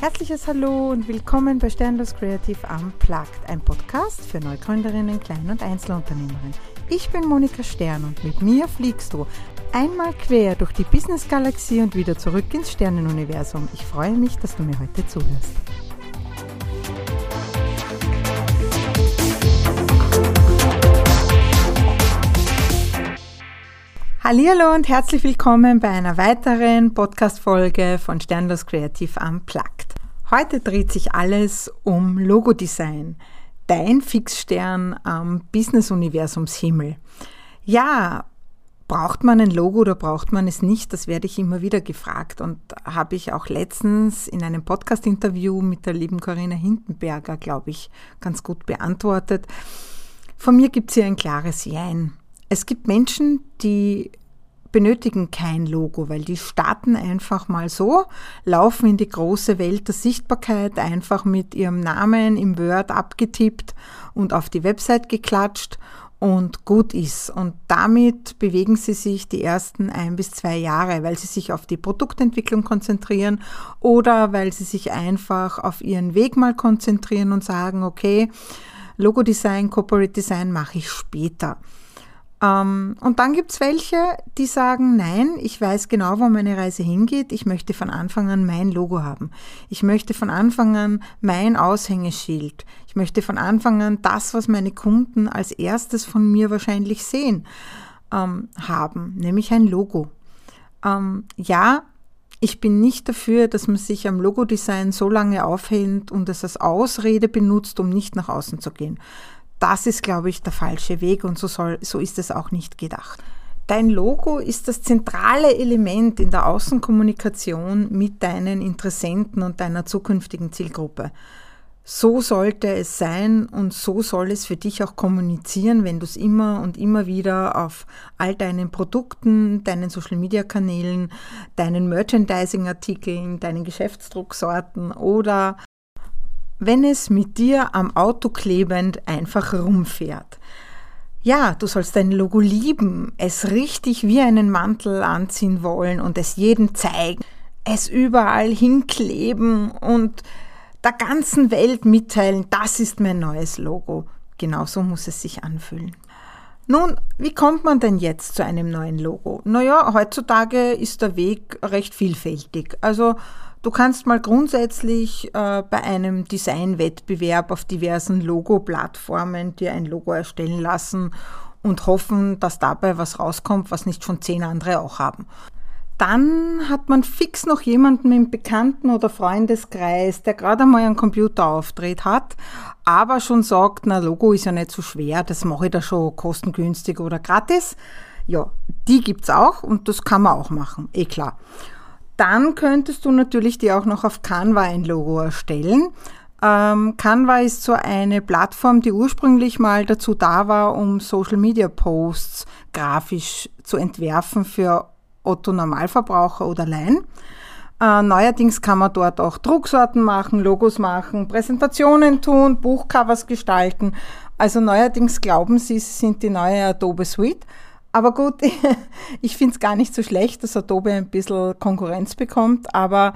Herzliches Hallo und willkommen bei Sternlos Creative Unplugged, ein Podcast für Neugründerinnen, Klein- und Einzelunternehmerinnen. Ich bin Monika Stern und mit mir fliegst du einmal quer durch die Business-Galaxie und wieder zurück ins Sternenuniversum. Ich freue mich, dass du mir heute zuhörst. Hallo und herzlich willkommen bei einer weiteren Podcast-Folge von Sternlos Creative Unplugged. Heute dreht sich alles um Logodesign, dein Fixstern am Business-Universumshimmel. Ja, braucht man ein Logo oder braucht man es nicht? Das werde ich immer wieder gefragt und habe ich auch letztens in einem Podcast-Interview mit der lieben Corinna Hindenberger, glaube ich, ganz gut beantwortet. Von mir gibt es hier ein klares Jein. Es gibt Menschen, die benötigen kein Logo, weil die starten einfach mal so, laufen in die große Welt der Sichtbarkeit, einfach mit ihrem Namen im Word abgetippt und auf die Website geklatscht und gut ist. Und damit bewegen sie sich die ersten ein bis zwei Jahre, weil sie sich auf die Produktentwicklung konzentrieren oder weil sie sich einfach auf ihren Weg mal konzentrieren und sagen, okay, Logo-Design, Corporate Design mache ich später. Ähm, und dann gibt es welche, die sagen, nein, ich weiß genau, wo meine Reise hingeht. Ich möchte von Anfang an mein Logo haben. Ich möchte von Anfang an mein Aushängeschild. Ich möchte von Anfang an das, was meine Kunden als erstes von mir wahrscheinlich sehen, ähm, haben, nämlich ein Logo. Ähm, ja, ich bin nicht dafür, dass man sich am Logodesign so lange aufhält und es als Ausrede benutzt, um nicht nach außen zu gehen das ist, glaube ich, der falsche Weg und so, soll, so ist es auch nicht gedacht. Dein Logo ist das zentrale Element in der Außenkommunikation mit deinen Interessenten und deiner zukünftigen Zielgruppe. So sollte es sein und so soll es für dich auch kommunizieren, wenn du es immer und immer wieder auf all deinen Produkten, deinen Social-Media-Kanälen, deinen Merchandising-Artikeln, deinen Geschäftsdrucksorten oder wenn es mit dir am Auto klebend einfach rumfährt. Ja, du sollst dein Logo lieben, es richtig wie einen Mantel anziehen wollen und es jedem zeigen, es überall hinkleben und der ganzen Welt mitteilen, das ist mein neues Logo. Genauso muss es sich anfühlen. Nun, wie kommt man denn jetzt zu einem neuen Logo? Naja, heutzutage ist der Weg recht vielfältig. Also Du kannst mal grundsätzlich äh, bei einem Designwettbewerb auf diversen Logo-Plattformen dir ein Logo erstellen lassen und hoffen, dass dabei was rauskommt, was nicht schon zehn andere auch haben. Dann hat man fix noch jemanden im Bekannten- oder Freundeskreis, der gerade einmal einen Computerauftritt hat, aber schon sagt, na, Logo ist ja nicht so schwer, das mache ich da schon kostengünstig oder gratis. Ja, die gibt's auch und das kann man auch machen, eh klar. Dann könntest du natürlich dir auch noch auf Canva ein Logo erstellen. Ähm, Canva ist so eine Plattform, die ursprünglich mal dazu da war, um Social Media Posts grafisch zu entwerfen für Otto Normalverbraucher oder Laien. Äh, neuerdings kann man dort auch Drucksorten machen, Logos machen, Präsentationen tun, Buchcovers gestalten. Also neuerdings glauben sie, sie sind die neue Adobe Suite. Aber gut, ich finde es gar nicht so schlecht, dass Adobe ein bisschen Konkurrenz bekommt, aber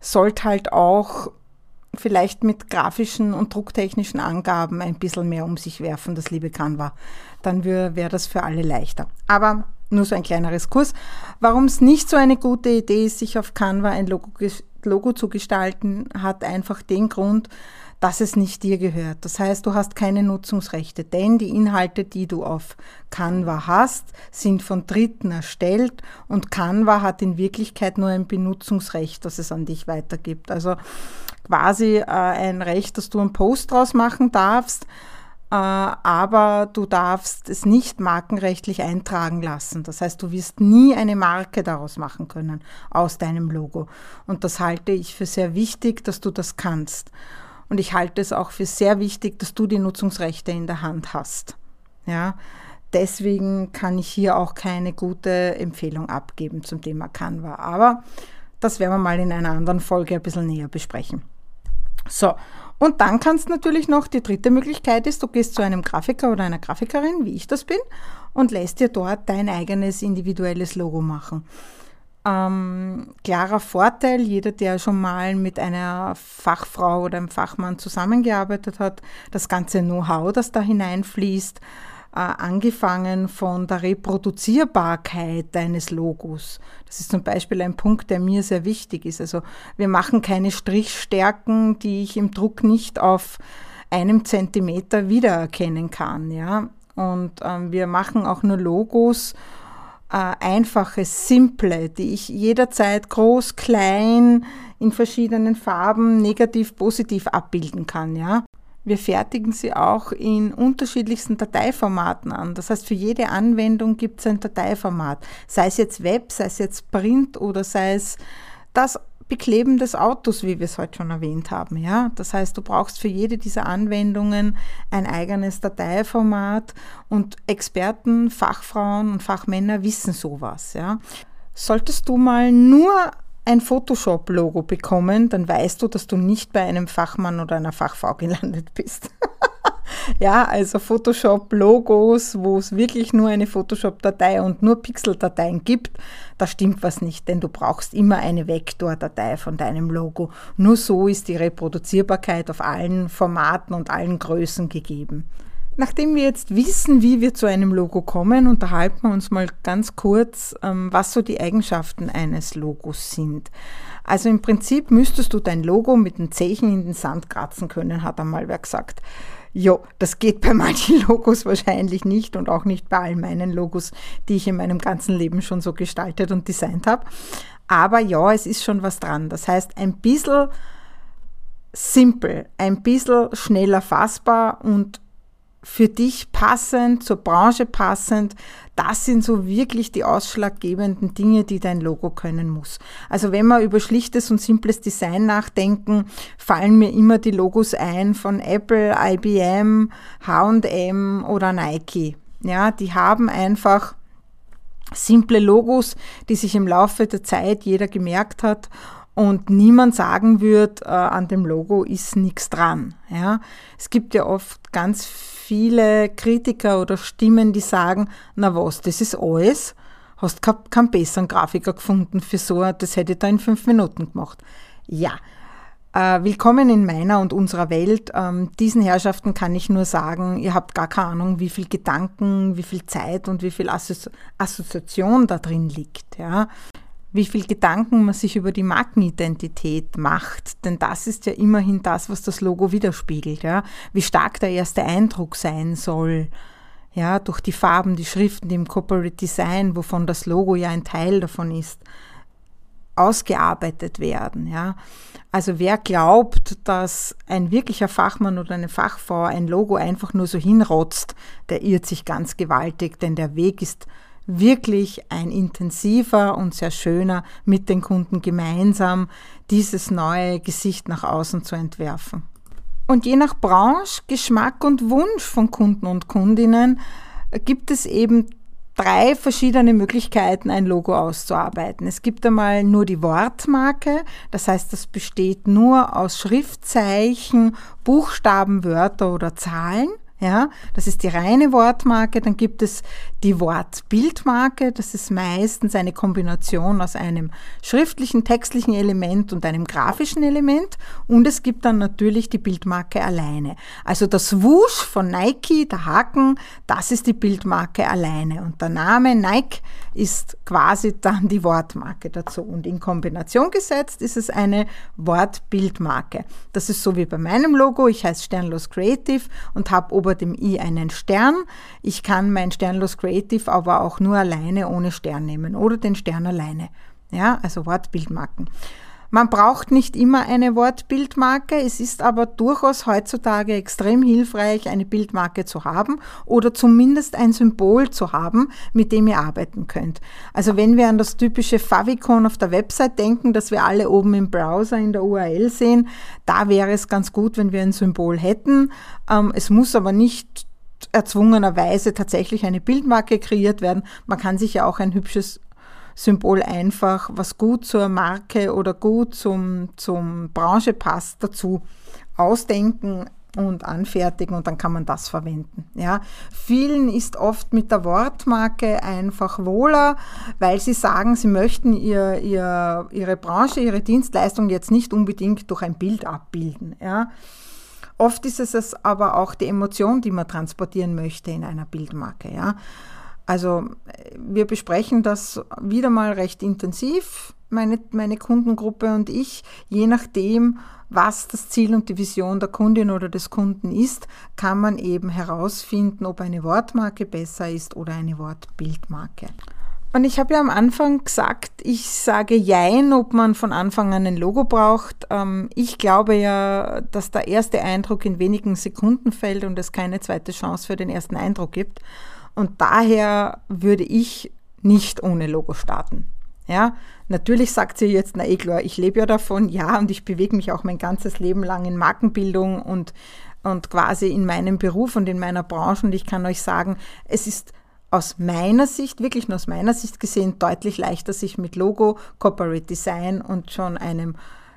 sollte halt auch vielleicht mit grafischen und drucktechnischen Angaben ein bisschen mehr um sich werfen, das liebe Canva. Dann wäre das für alle leichter. Aber nur so ein kleineres Kurs. Warum es nicht so eine gute Idee ist, sich auf Canva ein Logo, Logo zu gestalten, hat einfach den Grund, dass es nicht dir gehört. Das heißt, du hast keine Nutzungsrechte, denn die Inhalte, die du auf Canva hast, sind von Dritten erstellt und Canva hat in Wirklichkeit nur ein Benutzungsrecht, das es an dich weitergibt. Also quasi äh, ein Recht, dass du einen Post draus machen darfst, äh, aber du darfst es nicht markenrechtlich eintragen lassen. Das heißt, du wirst nie eine Marke daraus machen können aus deinem Logo. Und das halte ich für sehr wichtig, dass du das kannst. Und ich halte es auch für sehr wichtig, dass du die Nutzungsrechte in der Hand hast. Ja, deswegen kann ich hier auch keine gute Empfehlung abgeben zum Thema Canva. Aber das werden wir mal in einer anderen Folge ein bisschen näher besprechen. So, und dann kannst natürlich noch, die dritte Möglichkeit ist, du gehst zu einem Grafiker oder einer Grafikerin, wie ich das bin, und lässt dir dort dein eigenes individuelles Logo machen. Ähm, klarer Vorteil, jeder, der schon mal mit einer Fachfrau oder einem Fachmann zusammengearbeitet hat, das ganze Know-how, das da hineinfließt, äh, angefangen von der Reproduzierbarkeit deines Logos. Das ist zum Beispiel ein Punkt, der mir sehr wichtig ist. Also wir machen keine Strichstärken, die ich im Druck nicht auf einem Zentimeter wiedererkennen kann. Ja? Und ähm, wir machen auch nur Logos, einfache, simple, die ich jederzeit groß, klein, in verschiedenen Farben, negativ, positiv abbilden kann. Ja? Wir fertigen sie auch in unterschiedlichsten Dateiformaten an. Das heißt, für jede Anwendung gibt es ein Dateiformat. Sei es jetzt Web, sei es jetzt Print oder sei es das Bekleben des Autos, wie wir es heute schon erwähnt haben. Ja? Das heißt, du brauchst für jede dieser Anwendungen ein eigenes Dateiformat und Experten, Fachfrauen und Fachmänner wissen sowas. Ja? Solltest du mal nur ein Photoshop-Logo bekommen, dann weißt du, dass du nicht bei einem Fachmann oder einer Fachfrau gelandet bist. ja, also Photoshop-Logos, wo es wirklich nur eine Photoshop-Datei und nur Pixel-Dateien gibt, da stimmt was nicht, denn du brauchst immer eine Vektor-Datei von deinem Logo. Nur so ist die Reproduzierbarkeit auf allen Formaten und allen Größen gegeben. Nachdem wir jetzt wissen, wie wir zu einem Logo kommen, unterhalten wir uns mal ganz kurz, ähm, was so die Eigenschaften eines Logos sind. Also im Prinzip müsstest du dein Logo mit den Zehen in den Sand kratzen können, hat einmal wer gesagt. Jo, das geht bei manchen Logos wahrscheinlich nicht und auch nicht bei all meinen Logos, die ich in meinem ganzen Leben schon so gestaltet und designt habe. Aber ja, es ist schon was dran. Das heißt, ein bisschen simpel, ein bisschen schneller fassbar und für dich passend, zur Branche passend, das sind so wirklich die ausschlaggebenden Dinge, die dein Logo können muss. Also wenn wir über schlichtes und simples Design nachdenken, fallen mir immer die Logos ein von Apple, IBM, H&M oder Nike. Ja, die haben einfach simple Logos, die sich im Laufe der Zeit jeder gemerkt hat und niemand sagen wird, äh, an dem Logo ist nichts dran. Ja? Es gibt ja oft ganz viele Kritiker oder Stimmen, die sagen, na was, das ist alles, hast keinen besseren Grafiker gefunden für so, das hätte ich da in fünf Minuten gemacht. Ja, äh, willkommen in meiner und unserer Welt. Ähm, diesen Herrschaften kann ich nur sagen, ihr habt gar keine Ahnung, wie viel Gedanken, wie viel Zeit und wie viel Assozi Assoziation da drin liegt. Ja wie viel Gedanken man sich über die Markenidentität macht. Denn das ist ja immerhin das, was das Logo widerspiegelt. Ja? Wie stark der erste Eindruck sein soll. Ja, durch die Farben, die Schriften, die im Corporate Design, wovon das Logo ja ein Teil davon ist, ausgearbeitet werden. Ja. Also wer glaubt, dass ein wirklicher Fachmann oder eine Fachfrau ein Logo einfach nur so hinrotzt, der irrt sich ganz gewaltig, denn der Weg ist wirklich ein intensiver und sehr schöner mit den Kunden gemeinsam dieses neue Gesicht nach außen zu entwerfen. Und je nach Branche, Geschmack und Wunsch von Kunden und Kundinnen gibt es eben drei verschiedene Möglichkeiten, ein Logo auszuarbeiten. Es gibt einmal nur die Wortmarke, das heißt, das besteht nur aus Schriftzeichen, Buchstaben, Wörter oder Zahlen. Ja, das ist die reine Wortmarke. Dann gibt es die Wortbildmarke. Das ist meistens eine Kombination aus einem schriftlichen, textlichen Element und einem grafischen Element. Und es gibt dann natürlich die Bildmarke alleine. Also das Wusch von Nike, der Haken, das ist die Bildmarke alleine. Und der Name Nike ist quasi dann die Wortmarke dazu. Und in Kombination gesetzt ist es eine Wortbildmarke. Das ist so wie bei meinem Logo. Ich heiße Sternlos Creative und habe oben über dem i einen Stern. Ich kann mein Sternlos Creative aber auch nur alleine ohne Stern nehmen oder den Stern alleine. Ja, also Wortbildmarken. Man braucht nicht immer eine Wortbildmarke, es ist aber durchaus heutzutage extrem hilfreich, eine Bildmarke zu haben oder zumindest ein Symbol zu haben, mit dem ihr arbeiten könnt. Also wenn wir an das typische Favicon auf der Website denken, das wir alle oben im Browser in der URL sehen, da wäre es ganz gut, wenn wir ein Symbol hätten. Ähm, es muss aber nicht erzwungenerweise tatsächlich eine Bildmarke kreiert werden. Man kann sich ja auch ein hübsches Symbol einfach, was gut zur Marke oder gut zum, zum Branche passt, dazu ausdenken. und anfertigen und dann kann man das verwenden. Ja. Vielen ist oft mit der Wortmarke einfach wohler, weil sie sagen, sie möchten ihr, ihr, ihre Branche, ihre Dienstleistung jetzt nicht unbedingt durch ein Bild abbilden. Ja. Oft ist es aber auch die Emotion, die man transportieren möchte in einer Bildmarke. Ja. Also wir besprechen das wieder mal recht intensiv, meine, meine Kundengruppe und ich, je nachdem, was das Ziel und die Vision der Kundin oder des Kunden ist, kann man eben herausfinden, ob eine Wortmarke besser ist oder eine Wortbildmarke. Und ich habe ja am Anfang gesagt, ich sage Jein, ob man von Anfang an ein Logo braucht. Ähm, ich glaube ja, dass der erste Eindruck in wenigen Sekunden fällt und es keine zweite Chance für den ersten Eindruck gibt. Und daher würde ich nicht ohne Logo starten. Ja, natürlich sagt sie jetzt, na eh klar, ich lebe ja davon, ja, und ich bewege mich auch mein ganzes Leben lang in Markenbildung und, und quasi in meinem Beruf und in meiner Branche. Und ich kann euch sagen, es ist aus meiner Sicht, wirklich nur aus meiner Sicht gesehen, deutlich leichter, sich mit Logo, Corporate Design und schon einem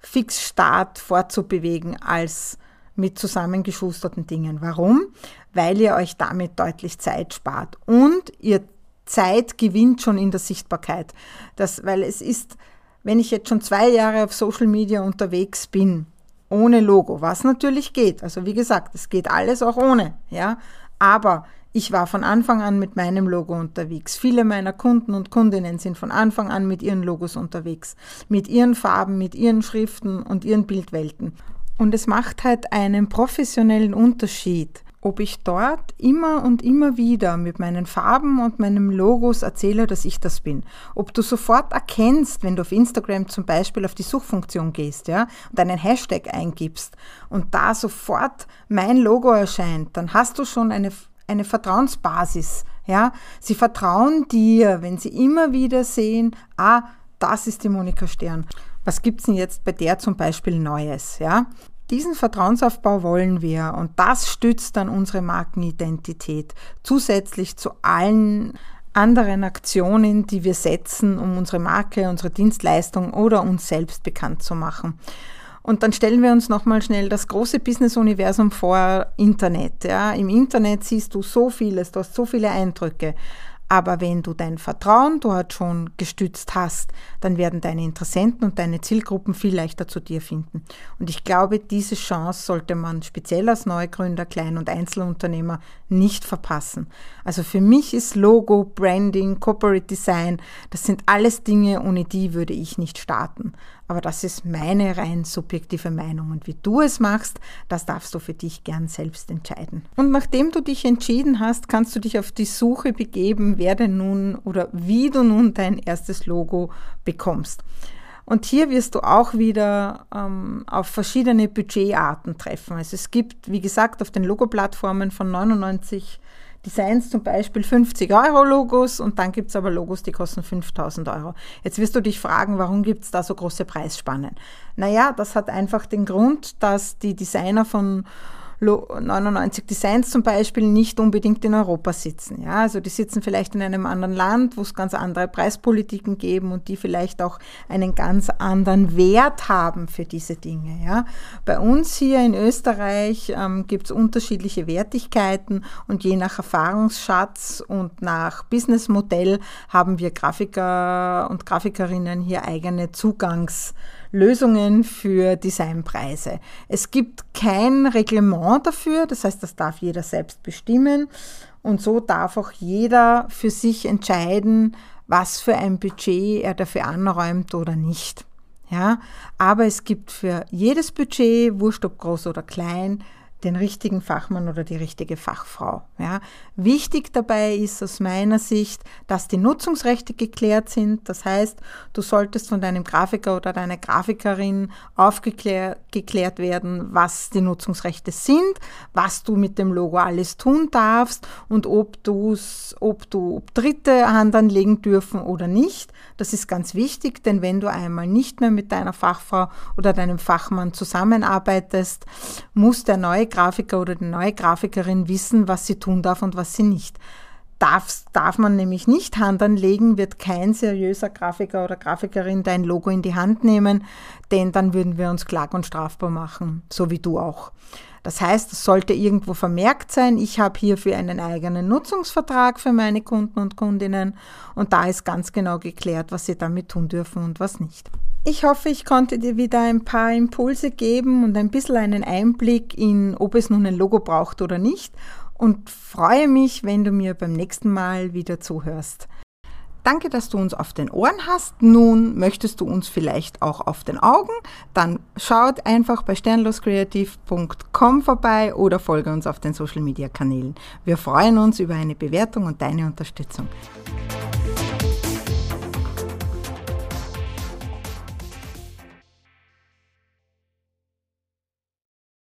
Fixstart fortzubewegen, als mit zusammengeschusterten Dingen. Warum? Weil ihr euch damit deutlich Zeit spart und ihr Zeit gewinnt schon in der Sichtbarkeit. Das, weil es ist, wenn ich jetzt schon zwei Jahre auf Social Media unterwegs bin, ohne Logo, was natürlich geht. Also wie gesagt, es geht alles auch ohne, ja. Aber ich war von Anfang an mit meinem Logo unterwegs. Viele meiner Kunden und Kundinnen sind von Anfang an mit ihren Logos unterwegs. Mit ihren Farben, mit ihren Schriften und ihren Bildwelten. Und es macht halt einen professionellen Unterschied, ob ich dort immer und immer wieder mit meinen Farben und meinem Logos erzähle, dass ich das bin. Ob du sofort erkennst, wenn du auf Instagram zum Beispiel auf die Suchfunktion gehst, ja, und einen Hashtag eingibst und da sofort mein Logo erscheint, dann hast du schon eine, eine Vertrauensbasis, ja. Sie vertrauen dir, wenn sie immer wieder sehen, ah, das ist die Monika Stern. Was gibt's denn jetzt bei der zum Beispiel Neues, ja? Diesen Vertrauensaufbau wollen wir und das stützt dann unsere Markenidentität zusätzlich zu allen anderen Aktionen, die wir setzen, um unsere Marke, unsere Dienstleistung oder uns selbst bekannt zu machen. Und dann stellen wir uns nochmal schnell das große Business-Universum vor, Internet. Ja. Im Internet siehst du so vieles, du hast so viele Eindrücke. Aber wenn du dein Vertrauen dort schon gestützt hast, dann werden deine Interessenten und deine Zielgruppen viel leichter zu dir finden. Und ich glaube, diese Chance sollte man speziell als Neugründer, Klein- und Einzelunternehmer nicht verpassen. Also für mich ist Logo, Branding, Corporate Design, das sind alles Dinge, ohne die würde ich nicht starten. Aber das ist meine rein subjektive Meinung. Und wie du es machst, das darfst du für dich gern selbst entscheiden. Und nachdem du dich entschieden hast, kannst du dich auf die Suche begeben, wer denn nun oder wie du nun dein erstes Logo bekommst. Und hier wirst du auch wieder ähm, auf verschiedene Budgetarten treffen. Also es gibt, wie gesagt, auf den Logo-Plattformen von 99 Designs zum Beispiel 50 Euro Logos und dann gibt es aber Logos, die kosten 5000 Euro. Jetzt wirst du dich fragen, warum gibt es da so große Preisspannen? Naja, das hat einfach den Grund, dass die Designer von 99 Designs zum Beispiel nicht unbedingt in Europa sitzen. Ja, also die sitzen vielleicht in einem anderen Land, wo es ganz andere Preispolitiken geben und die vielleicht auch einen ganz anderen Wert haben für diese Dinge. Ja. Bei uns hier in Österreich ähm, gibt es unterschiedliche Wertigkeiten und je nach Erfahrungsschatz und nach Businessmodell haben wir Grafiker und Grafikerinnen hier eigene Zugangs Lösungen für Designpreise. Es gibt kein Reglement dafür, das heißt, das darf jeder selbst bestimmen und so darf auch jeder für sich entscheiden, was für ein Budget er dafür anräumt oder nicht. Ja, aber es gibt für jedes Budget, wurscht ob groß oder klein, den richtigen Fachmann oder die richtige Fachfrau. Ja. Wichtig dabei ist aus meiner Sicht, dass die Nutzungsrechte geklärt sind. Das heißt, du solltest von deinem Grafiker oder deiner Grafikerin aufgeklärt werden, was die Nutzungsrechte sind, was du mit dem Logo alles tun darfst und ob, du's, ob du ob Dritte Hand anlegen dürfen oder nicht. Das ist ganz wichtig, denn wenn du einmal nicht mehr mit deiner Fachfrau oder deinem Fachmann zusammenarbeitest, muss der neue Grafiker oder die neue Grafikerin wissen, was sie tun darf und was sie nicht. Darf, darf man nämlich nicht Hand anlegen, wird kein seriöser Grafiker oder Grafikerin dein Logo in die Hand nehmen, denn dann würden wir uns klag und strafbar machen, so wie du auch. Das heißt, es sollte irgendwo vermerkt sein, ich habe hierfür einen eigenen Nutzungsvertrag für meine Kunden und Kundinnen und da ist ganz genau geklärt, was sie damit tun dürfen und was nicht. Ich hoffe, ich konnte dir wieder ein paar Impulse geben und ein bisschen einen Einblick in, ob es nun ein Logo braucht oder nicht und freue mich, wenn du mir beim nächsten Mal wieder zuhörst. Danke, dass du uns auf den Ohren hast. Nun möchtest du uns vielleicht auch auf den Augen? Dann schaut einfach bei sternloskreativ.com vorbei oder folge uns auf den Social Media Kanälen. Wir freuen uns über eine Bewertung und deine Unterstützung.